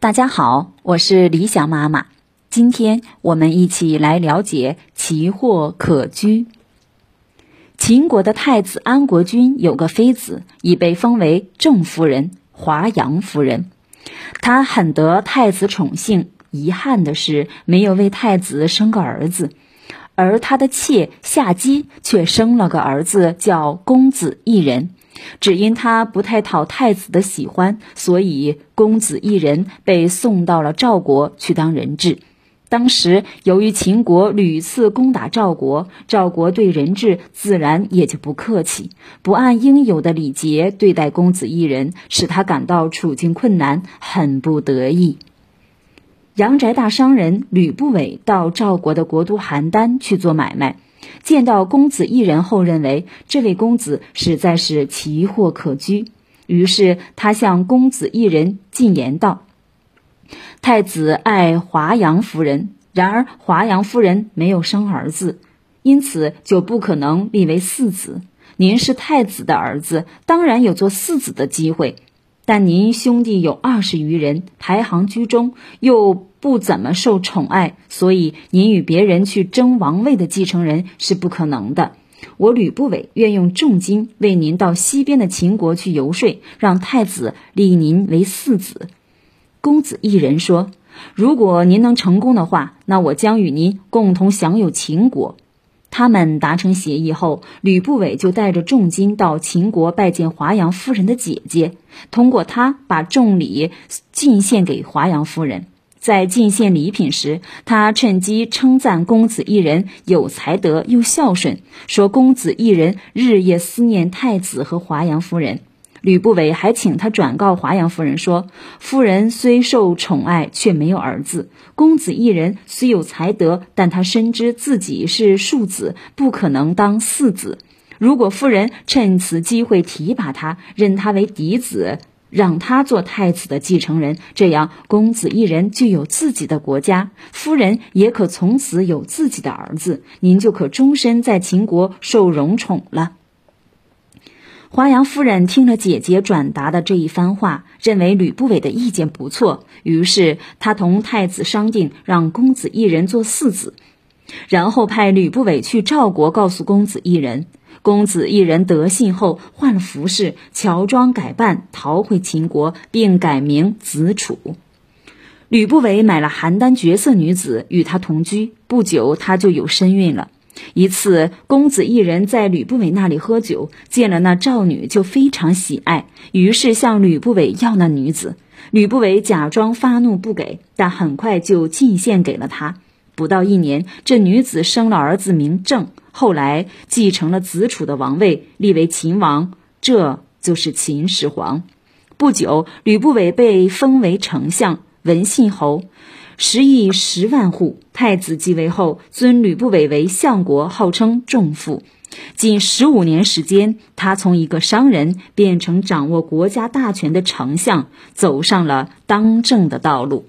大家好，我是理想妈妈。今天我们一起来了解奇货可居。秦国的太子安国君有个妃子，已被封为郑夫人、华阳夫人。她很得太子宠幸，遗憾的是没有为太子生个儿子。而他的妾夏姬却生了个儿子，叫公子异人。只因他不太讨太子的喜欢，所以公子异人被送到了赵国去当人质。当时由于秦国屡次攻打赵国，赵国对人质自然也就不客气，不按应有的礼节对待公子异人，使他感到处境困难，很不得意。阳宅大商人吕不韦到赵国的国都邯郸去做买卖。见到公子一人后，认为这位公子实在是奇货可居，于是他向公子一人进言道：“太子爱华阳夫人，然而华阳夫人没有生儿子，因此就不可能立为嗣子。您是太子的儿子，当然有做嗣子的机会。”但您兄弟有二十余人，排行居中，又不怎么受宠爱，所以您与别人去争王位的继承人是不可能的。我吕不韦愿用重金为您到西边的秦国去游说，让太子立您为嗣子。公子一人说：“如果您能成功的话，那我将与您共同享有秦国。”他们达成协议后，吕不韦就带着重金到秦国拜见华阳夫人的姐姐，通过他把重礼进献给华阳夫人。在进献礼品时，他趁机称赞公子一人有才德又孝顺，说公子一人日夜思念太子和华阳夫人。吕不韦还请他转告华阳夫人说：“夫人虽受宠爱，却没有儿子。公子一人虽有才德，但他深知自己是庶子，不可能当嗣子。如果夫人趁此机会提拔他，认他为嫡子，让他做太子的继承人，这样公子一人就有自己的国家，夫人也可从此有自己的儿子，您就可终身在秦国受荣宠了。”华阳夫人听了姐姐转达的这一番话，认为吕不韦的意见不错，于是她同太子商定，让公子一人做嗣子，然后派吕不韦去赵国告诉公子一人。公子一人得信后，换了服饰，乔装改扮，逃回秦国，并改名子楚。吕不韦买了邯郸绝色女子与他同居，不久他就有身孕了。一次，公子一人在吕不韦那里喝酒，见了那赵女就非常喜爱，于是向吕不韦要那女子。吕不韦假装发怒不给，但很快就进献给了他。不到一年，这女子生了儿子名郑，后来继承了子楚的王位，立为秦王，这就是秦始皇。不久，吕不韦被封为丞相、文信侯。十亿十万户，太子继位后，尊吕不韦为相国，号称仲父。仅十五年时间，他从一个商人变成掌握国家大权的丞相，走上了当政的道路。